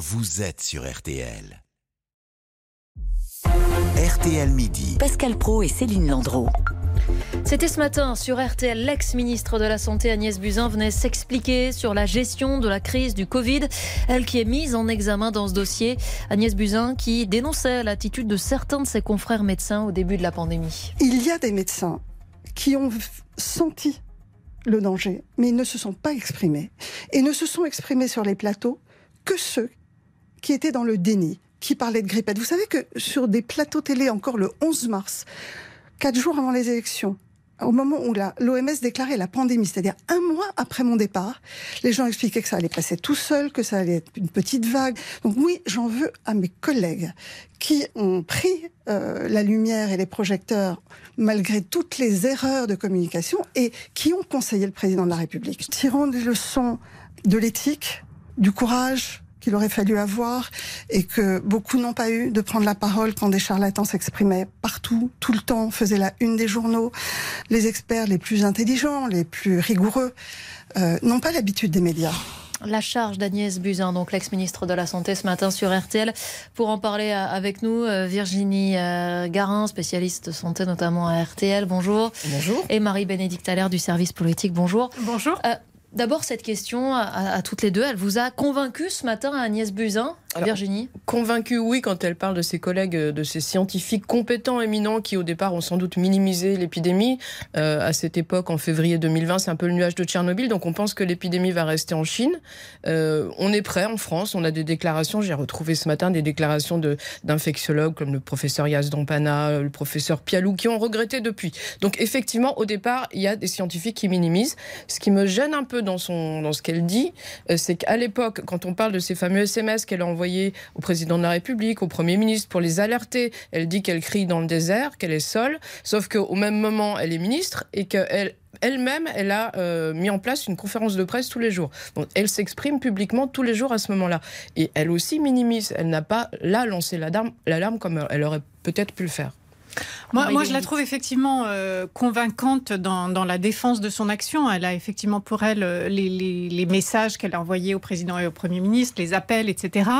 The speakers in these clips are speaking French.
vous êtes sur RTL. RTL Midi. Pascal Pro et Céline Landreau. C'était ce matin sur RTL, l'ex-ministre de la Santé Agnès Buzyn venait s'expliquer sur la gestion de la crise du Covid. Elle qui est mise en examen dans ce dossier. Agnès Buzyn qui dénonçait l'attitude de certains de ses confrères médecins au début de la pandémie. Il y a des médecins qui ont senti le danger, mais ils ne se sont pas exprimés. Et ne se sont exprimés sur les plateaux que ceux qui étaient dans le déni, qui parlaient de grippette. Vous savez que sur des plateaux télé, encore le 11 mars, quatre jours avant les élections, au moment où l'OMS déclarait la pandémie, c'est-à-dire un mois après mon départ, les gens expliquaient que ça allait passer tout seul, que ça allait être une petite vague. Donc oui, j'en veux à mes collègues qui ont pris euh, la lumière et les projecteurs malgré toutes les erreurs de communication et qui ont conseillé le président de la République. Tirant des leçons de l'éthique, du courage, qu'il aurait fallu avoir et que beaucoup n'ont pas eu de prendre la parole quand des charlatans s'exprimaient partout, tout le temps, faisaient la une des journaux. Les experts les plus intelligents, les plus rigoureux, euh, n'ont pas l'habitude des médias. La charge d'Agnès Buzyn, donc l'ex-ministre de la Santé ce matin sur RTL. Pour en parler euh, avec nous, euh, Virginie Garin, spécialiste de santé notamment à RTL, bonjour. Bonjour. Et Marie-Bénédicte Allaire du service politique, bonjour. Bonjour. D'abord, cette question à, toutes les deux, elle vous a convaincu ce matin, Agnès Buzyn? Virginie Convaincue, oui, quand elle parle de ses collègues, euh, de ses scientifiques compétents, éminents, qui au départ ont sans doute minimisé l'épidémie. Euh, à cette époque, en février 2020, c'est un peu le nuage de Tchernobyl, donc on pense que l'épidémie va rester en Chine. Euh, on est prêt en France, on a des déclarations, j'ai retrouvé ce matin des déclarations d'infectiologues comme le professeur Yazdampana, le professeur Pialou, qui ont regretté depuis. Donc effectivement, au départ, il y a des scientifiques qui minimisent. Ce qui me gêne un peu dans, son, dans ce qu'elle dit, c'est qu'à l'époque, quand on parle de ces fameux SMS qu'elle a au président de la République, au Premier ministre pour les alerter. Elle dit qu'elle crie dans le désert, qu'elle est seule, sauf qu'au même moment, elle est ministre et qu'elle elle-même, elle a euh, mis en place une conférence de presse tous les jours. Donc, elle s'exprime publiquement tous les jours à ce moment-là. Et elle aussi minimise. Elle n'a pas là lancé l'alarme comme elle aurait peut-être pu le faire. Moi, moi, je la trouve effectivement euh, convaincante dans, dans, la défense de son action. Elle a effectivement pour elle euh, les, les, les messages qu'elle a envoyés au président et au premier ministre, les appels, etc.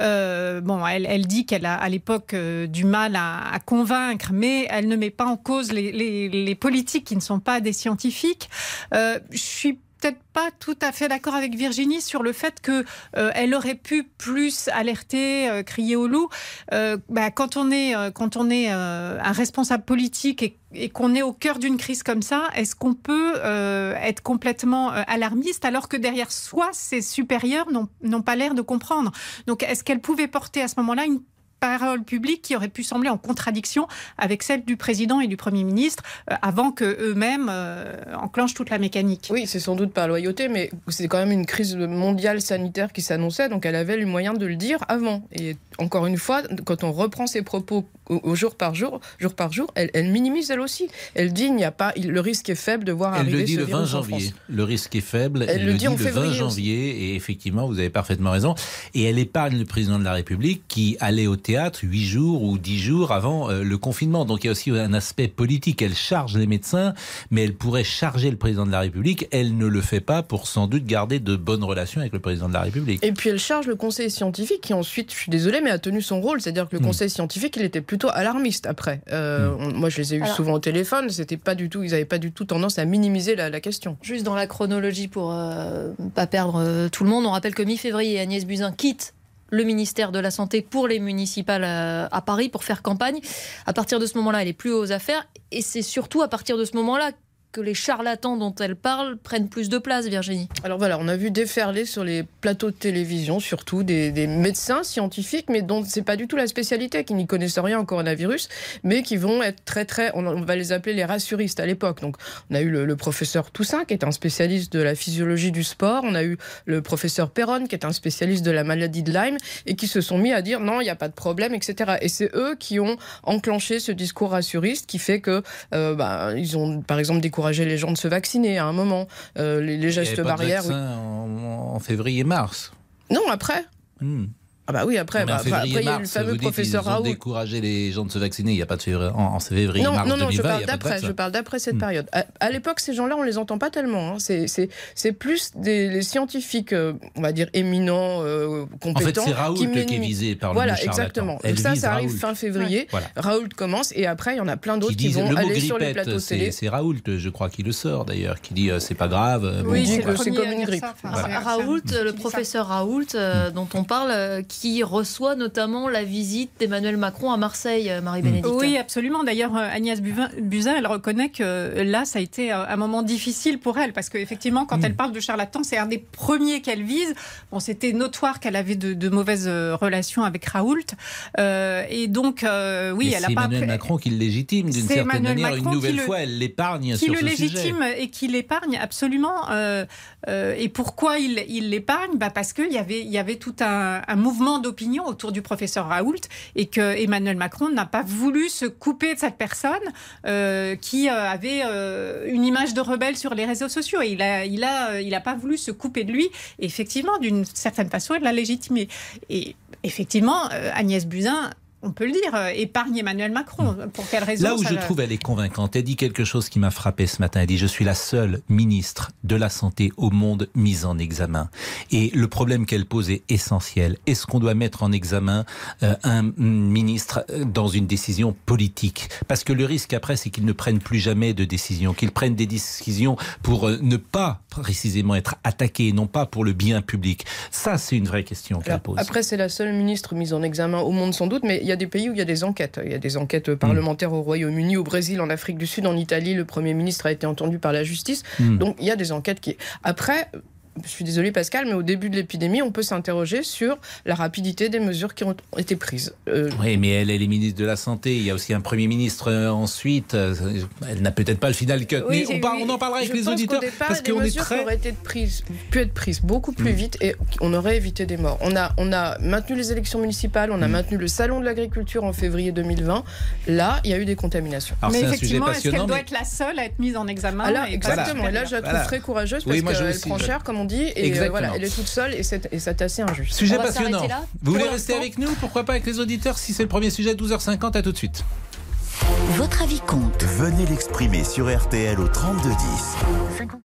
Euh, bon, elle, elle dit qu'elle a à l'époque euh, du mal à, à, convaincre, mais elle ne met pas en cause les, les politiques qui ne sont pas des scientifiques. je suis peut-être pas tout à fait d'accord avec Virginie sur le fait que euh, aurait pu plus alerter, euh, crier au loup. Euh, bah, quand on est quand on est un responsable politique et, et qu'on est au cœur d'une crise comme ça, est-ce qu'on peut être complètement alarmiste alors que derrière soi, ses supérieurs n'ont pas l'air de comprendre? Donc, est-ce qu'elle pouvait porter à ce moment-là une parole publique qui aurait pu sembler en contradiction avec celle du président et du Premier ministre euh, avant que eux-mêmes euh, enclenchent toute la mécanique. Oui, c'est sans doute par loyauté, mais c'est quand même une crise mondiale sanitaire qui s'annonçait, donc elle avait le moyen de le dire avant. Et encore une fois, quand on reprend ses propos au, jour par jour, jour par jour, elle, minimise elle aussi. Elle dit il n'y a pas, le risque est faible de voir elle arriver le dit le 20 janvier. Le risque est faible. Elle, le, dit, le 20 janvier. Et effectivement, vous avez parfaitement raison. Et elle épargne le président de la République qui allait au théâtre huit jours ou dix jours avant euh, le confinement. Donc il y a aussi un aspect politique. Elle charge les médecins, mais elle pourrait charger le président de la République. Elle ne le fait pas pour sans doute garder de bonnes relations avec le président de la République. Et puis elle charge le conseil scientifique qui ensuite, je suis désolée, mais a tenu son rôle. C'est-à-dire que le hmm. conseil scientifique, il était plutôt alarmiste après. Euh, hmm. Moi, je les ai eu souvent au téléphone. C'était pas du tout, ils n'avaient pas du tout tendance à minimiser la, question. Juste dans la chronologie pour ne euh, pas perdre tout le monde, on rappelle que mi-février, Agnès Buzyn quitte le ministère de la Santé pour les municipales euh, à Paris pour faire campagne. À partir de ce moment-là, elle est plus aux affaires. Et c'est surtout à partir de ce moment-là que les charlatans dont elle parle prennent plus de place, Virginie Alors voilà, on a vu déferler sur les plateaux de télévision, surtout des, médecins scientifiques, mais dont c'est pas du tout la spécialité, qui n'y connaissent rien au coronavirus, mais qui vont être très très, on, va les appeler les rassuristes à l'époque. Donc on a eu le, professeur Toussaint, qui est un spécialiste de la physiologie du sport, on a eu le professeur Perron, qui est un spécialiste de la maladie de Lyme, et qui se sont mis à dire non, il n'y a pas de problème, etc. Et c'est eux qui ont enclenché ce discours rassuriste qui fait que, euh, bah, ils ont par exemple découvert encourager les gens de se vacciner à un moment. Euh, les, gestes barrières. en, février-mars. Non, après. Hmm. Ah bah oui, après, bah, après il y a eu le fameux professeur Raoult. décourager les gens de se vacciner. Il n'y a pas de février, en, février, non, mars non, non, 2020, je parle d'après. Je parle d'après cette hmm. période. À, l'époque, ces gens-là, on les entend pas tellement. Hein. C'est plus des scientifiques, euh, on va dire éminents, euh, compétents. En fait, c'est Raoult qui, qui, est visé par voilà, le exactement. Donc ça, ça arrive fin février. Raoult commence et après, il y en a plein d'autres qui, vont aller sur les plateaux télé. C'est Raoult, je crois, qui le sort d'ailleurs, qui dit euh, c'est pas grave. Oui, c'est comme une grippe. Raoult, le professeur Raoult, dont on parle, qui reçoit notamment la visite d'Emmanuel Macron à Marseille, euh, Marie-Bénédicte. Oui, absolument. D'ailleurs, euh, Agnès Buzyn, elle reconnaît que euh, là, ça a été un moment difficile pour elle, parce qu'effectivement, quand mm. elle parle de charlatan, c'est un des premiers qu'elle vise. Bon, c'était notoire qu'elle avait de, mauvaises relations avec Raoult. et donc, oui, elle a pas... Emmanuel Macron qui le légitime d'une certaine manière. Une nouvelle fois, elle l'épargne sur ce sujet. Qui le légitime et qui l'épargne absolument. et pourquoi il l'épargne? Bah Parce qu'il y avait, il y avait tout un, un mouvement d'opinion autour du professeur Raoult et que Emmanuel Macron n'a pas voulu se couper de cette personne euh, qui euh, avait euh, une image de rebelle sur les réseaux sociaux. Et il a, il a, il a pas voulu se couper de lui. Effectivement, d'une certaine façon, il l'a légitimé. Et effectivement, Agnès Buzyn on peut le dire, euh, épargne Emmanuel Macron. Pour quelle raison Là où je trouve elle est convaincante, elle dit quelque chose qui m'a frappé ce matin. Elle dit Je suis la seule ministre de la Santé au monde mise en examen. Et le problème qu'elle pose est essentiel. Est-ce qu'on doit mettre en examen euh, un ministre euh, dans une décision politique? Parce que le risque après, c'est qu'il ne prenne plus jamais de décision, qu'il prenne des décisions pour ne pas précisément être attaqué, non pas pour le bien public. Ça, c'est une vraie question qu'elle pose. Après, c'est la seule ministre mise en examen au monde sans doute, mais il y a des pays où il y a des enquêtes. Il y a des enquêtes parlementaires au Royaume-Uni, au Brésil, en Afrique du Sud, en Italie. Le Premier ministre a été entendu par la justice. Hmm. Donc il y a des enquêtes qui... Après, je suis désolée Pascal, mais au début de l'épidémie, on peut s'interroger sur la rapidité des mesures qui ont été prises. Euh, oui, mais elle, elle est ministre de la Santé. Il y a aussi un Premier ministre euh, ensuite. Euh, elle n'a peut-être pas le final cut, mais on, en parlera avec les auditeurs. parce que les mesures très... auraient été prises, pu être prises beaucoup plus mm. vite et on aurait évité des morts. On a, on a maintenu les élections municipales, on a mm. maintenu le salon de l'agriculture en février 2020. Là, il y a eu des contaminations. mais effectivement, est-ce qu'elle doit être la seule à être mise en examen Alors, Exactement. Et là, je la trouve très courageuse parce qu'elle prend cher, comme on dit. Et euh, voilà, elle est toute seule et c'est assez injuste. Sujet passionnant. Vous voulez rester avec nous Pourquoi pas avec les auditeurs si c'est le premier sujet 12h50 À tout de suite. Votre avis compte. Venez l'exprimer sur RTL au 3210.